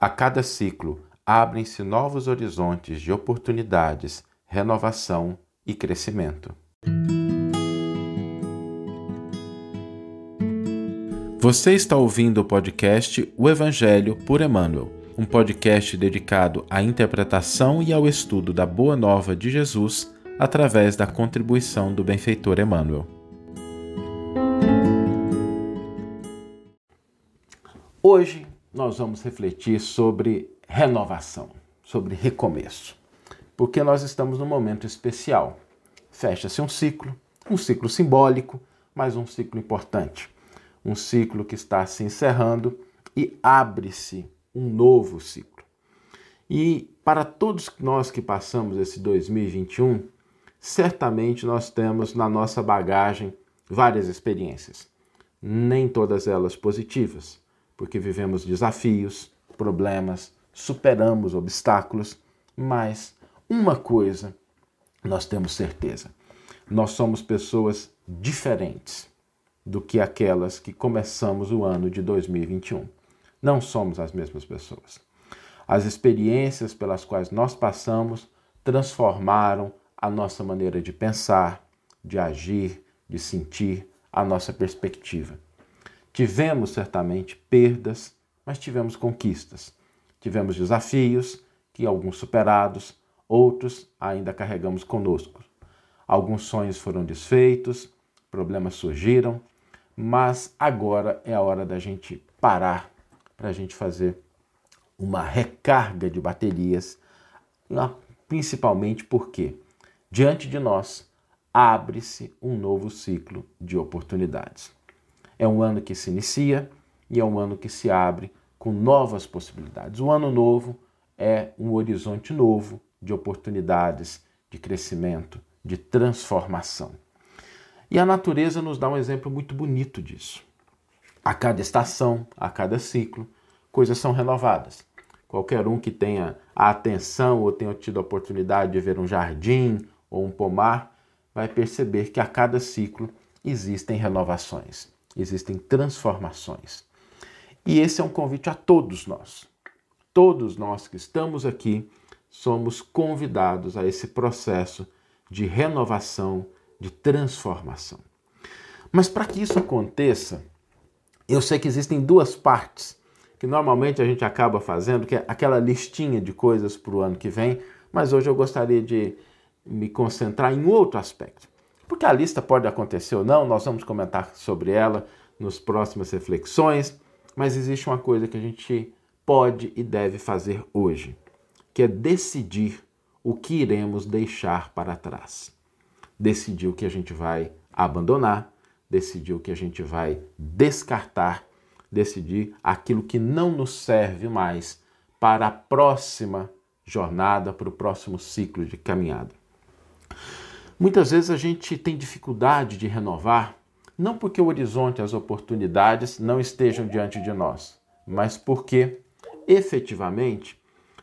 A cada ciclo abrem-se novos horizontes de oportunidades, renovação e crescimento. Você está ouvindo o podcast O Evangelho por Emmanuel, um podcast dedicado à interpretação e ao estudo da Boa Nova de Jesus através da contribuição do benfeitor Emmanuel. Hoje nós vamos refletir sobre renovação, sobre recomeço, porque nós estamos num momento especial. Fecha-se um ciclo, um ciclo simbólico, mas um ciclo importante. Um ciclo que está se encerrando e abre-se um novo ciclo. E para todos nós que passamos esse 2021, certamente nós temos na nossa bagagem várias experiências, nem todas elas positivas porque vivemos desafios, problemas, superamos obstáculos, mas uma coisa nós temos certeza: nós somos pessoas diferentes do que aquelas que começamos o ano de 2021. Não somos as mesmas pessoas. As experiências pelas quais nós passamos transformaram a nossa maneira de pensar, de agir, de sentir, a nossa perspectiva. Tivemos certamente perdas, mas tivemos conquistas. Tivemos desafios, que alguns superados, outros ainda carregamos conosco. Alguns sonhos foram desfeitos, problemas surgiram, mas agora é a hora da gente parar para a gente fazer uma recarga de baterias, principalmente porque diante de nós abre-se um novo ciclo de oportunidades. É um ano que se inicia e é um ano que se abre com novas possibilidades. O ano novo é um horizonte novo de oportunidades, de crescimento, de transformação. E a natureza nos dá um exemplo muito bonito disso. A cada estação, a cada ciclo, coisas são renovadas. Qualquer um que tenha a atenção ou tenha tido a oportunidade de ver um jardim ou um pomar vai perceber que a cada ciclo existem renovações existem transformações. E esse é um convite a todos nós. Todos nós que estamos aqui somos convidados a esse processo de renovação, de transformação. Mas para que isso aconteça, eu sei que existem duas partes que normalmente a gente acaba fazendo, que é aquela listinha de coisas para o ano que vem, mas hoje eu gostaria de me concentrar em outro aspecto. Porque a lista pode acontecer ou não, nós vamos comentar sobre ela nas próximas reflexões, mas existe uma coisa que a gente pode e deve fazer hoje, que é decidir o que iremos deixar para trás. Decidir o que a gente vai abandonar, decidir o que a gente vai descartar, decidir aquilo que não nos serve mais para a próxima jornada, para o próximo ciclo de caminhada. Muitas vezes a gente tem dificuldade de renovar, não porque o horizonte as oportunidades não estejam diante de nós, mas porque efetivamente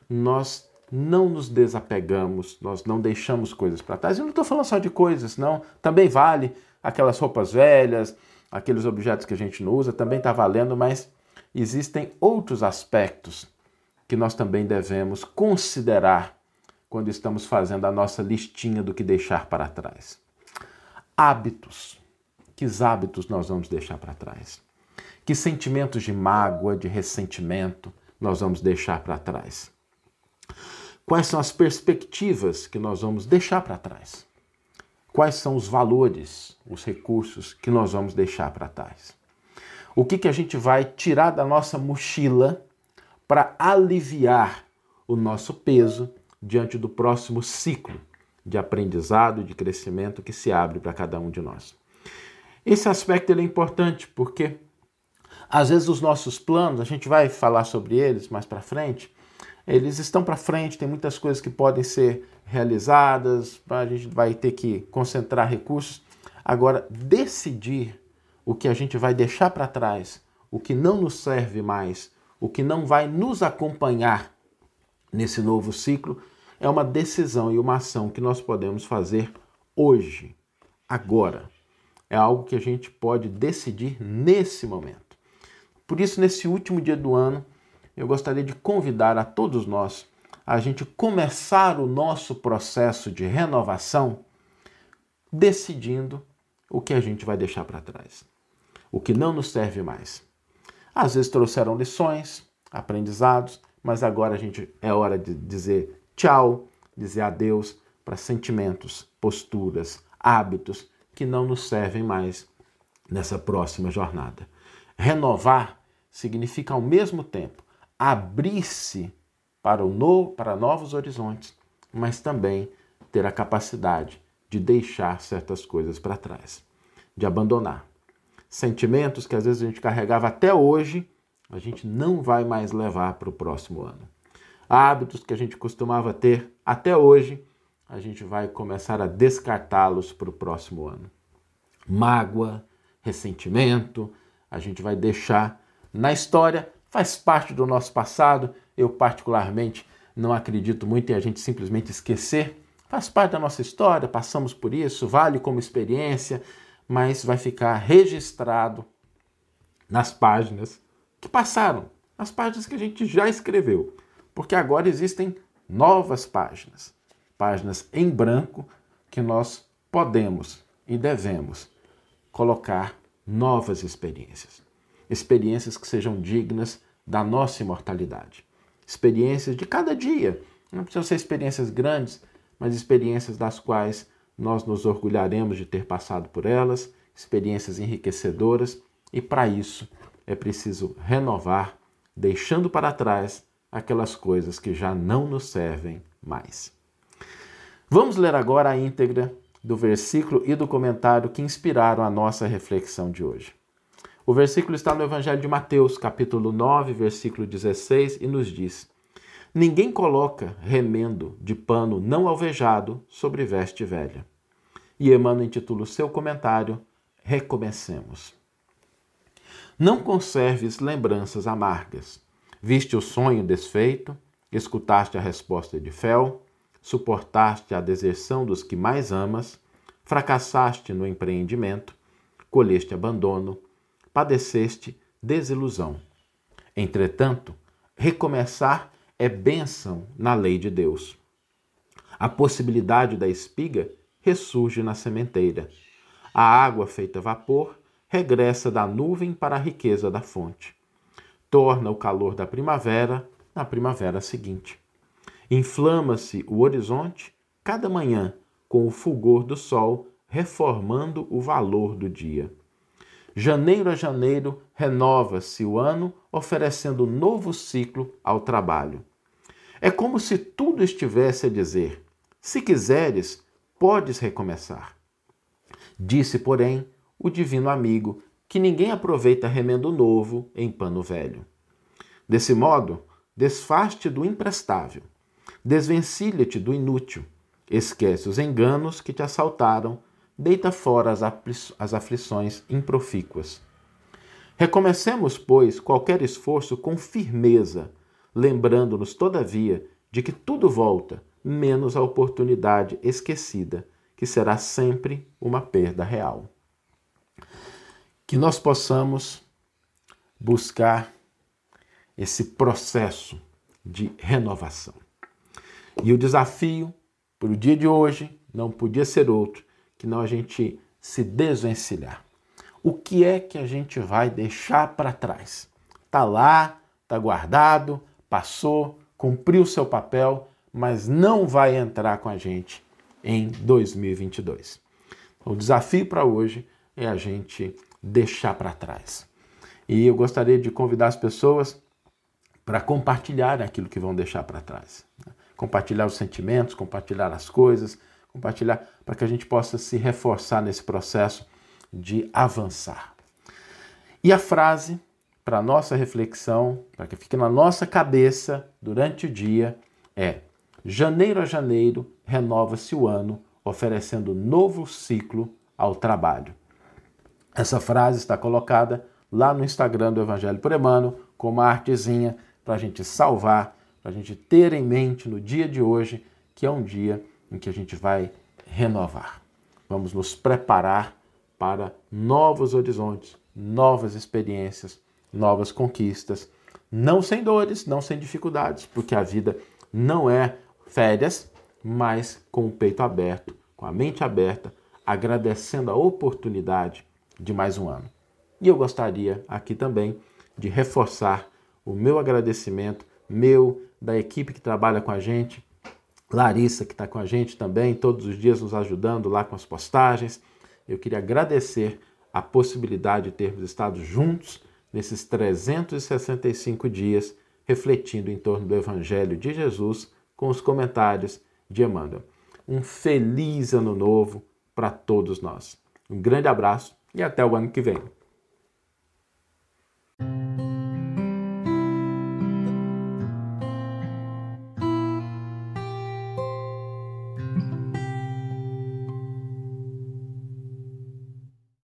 nós não nos desapegamos, nós não deixamos coisas para trás. Eu não estou falando só de coisas, não. Também vale aquelas roupas velhas, aqueles objetos que a gente não usa, também está valendo, mas existem outros aspectos que nós também devemos considerar quando estamos fazendo a nossa listinha do que deixar para trás. Hábitos. Que hábitos nós vamos deixar para trás? Que sentimentos de mágoa, de ressentimento nós vamos deixar para trás? Quais são as perspectivas que nós vamos deixar para trás? Quais são os valores, os recursos que nós vamos deixar para trás? O que, que a gente vai tirar da nossa mochila para aliviar o nosso peso diante do próximo ciclo de aprendizado, de crescimento que se abre para cada um de nós. Esse aspecto é importante porque às vezes os nossos planos, a gente vai falar sobre eles mais para frente, eles estão para frente, tem muitas coisas que podem ser realizadas, a gente vai ter que concentrar recursos. Agora, decidir o que a gente vai deixar para trás, o que não nos serve mais, o que não vai nos acompanhar nesse novo ciclo, é uma decisão e uma ação que nós podemos fazer hoje, agora. É algo que a gente pode decidir nesse momento. Por isso, nesse último dia do ano, eu gostaria de convidar a todos nós a gente começar o nosso processo de renovação decidindo o que a gente vai deixar para trás, o que não nos serve mais. Às vezes trouxeram lições, aprendizados, mas agora a gente é hora de dizer tchau, dizer adeus para sentimentos, posturas, hábitos que não nos servem mais nessa próxima jornada. Renovar significa ao mesmo tempo abrir-se para o novo, para novos horizontes, mas também ter a capacidade de deixar certas coisas para trás, de abandonar. Sentimentos que às vezes a gente carregava até hoje, a gente não vai mais levar para o próximo ano. Hábitos que a gente costumava ter até hoje, a gente vai começar a descartá-los para o próximo ano. Mágoa, ressentimento, a gente vai deixar na história, faz parte do nosso passado. Eu, particularmente, não acredito muito em a gente simplesmente esquecer. Faz parte da nossa história, passamos por isso, vale como experiência, mas vai ficar registrado nas páginas que passaram, nas páginas que a gente já escreveu, porque agora existem novas páginas, páginas em branco que nós podemos e devemos colocar novas experiências. Experiências que sejam dignas da nossa imortalidade. Experiências de cada dia. Não precisam ser experiências grandes, mas experiências das quais nós nos orgulharemos de ter passado por elas, experiências enriquecedoras, e para isso é preciso renovar, deixando para trás aquelas coisas que já não nos servem mais. Vamos ler agora a íntegra do versículo e do comentário que inspiraram a nossa reflexão de hoje. O versículo está no Evangelho de Mateus, capítulo 9, versículo 16, e nos diz: Ninguém coloca remendo de pano não alvejado sobre veste velha. E Emmanuel intitula o seu comentário Recomecemos. Não conserves lembranças amargas. Viste o sonho desfeito, escutaste a resposta de fel, suportaste a deserção dos que mais amas, fracassaste no empreendimento, colheste abandono, padeceste desilusão. Entretanto, recomeçar é bênção na lei de Deus. A possibilidade da espiga ressurge na sementeira. A água feita vapor regressa da nuvem para a riqueza da fonte. Torna o calor da primavera na primavera seguinte. Inflama-se o horizonte cada manhã com o fulgor do sol, reformando o valor do dia. Janeiro a janeiro renova-se o ano, oferecendo novo ciclo ao trabalho. É como se tudo estivesse a dizer: se quiseres, podes recomeçar. Disse, porém, o divino amigo que ninguém aproveita remendo novo em pano velho. Desse modo, desfaste do imprestável Desvencilha-te do inútil, esquece os enganos que te assaltaram, deita fora as, as aflições improfícuas. Recomecemos, pois, qualquer esforço com firmeza, lembrando-nos, todavia, de que tudo volta, menos a oportunidade esquecida, que será sempre uma perda real. Que nós possamos buscar esse processo de renovação. E o desafio para o dia de hoje não podia ser outro que não a gente se desvencilhar. O que é que a gente vai deixar para trás? Tá lá, tá guardado, passou, cumpriu seu papel, mas não vai entrar com a gente em 2022. O desafio para hoje é a gente deixar para trás. E eu gostaria de convidar as pessoas para compartilhar aquilo que vão deixar para trás compartilhar os sentimentos, compartilhar as coisas, compartilhar para que a gente possa se reforçar nesse processo de avançar. E a frase para nossa reflexão, para que fique na nossa cabeça durante o dia é: janeiro a janeiro renova-se o ano, oferecendo novo ciclo ao trabalho. Essa frase está colocada lá no Instagram do Evangelho por Emmanuel, com uma artezinha para a gente salvar para a gente ter em mente no dia de hoje que é um dia em que a gente vai renovar. Vamos nos preparar para novos horizontes, novas experiências, novas conquistas, Não sem dores, não sem dificuldades, porque a vida não é férias, mas com o peito aberto, com a mente aberta, agradecendo a oportunidade de mais um ano. E eu gostaria aqui também de reforçar o meu agradecimento, meu, da equipe que trabalha com a gente, Larissa, que está com a gente também, todos os dias nos ajudando lá com as postagens. Eu queria agradecer a possibilidade de termos estado juntos nesses 365 dias, refletindo em torno do Evangelho de Jesus com os comentários de Emmanuel. Um feliz ano novo para todos nós. Um grande abraço e até o ano que vem.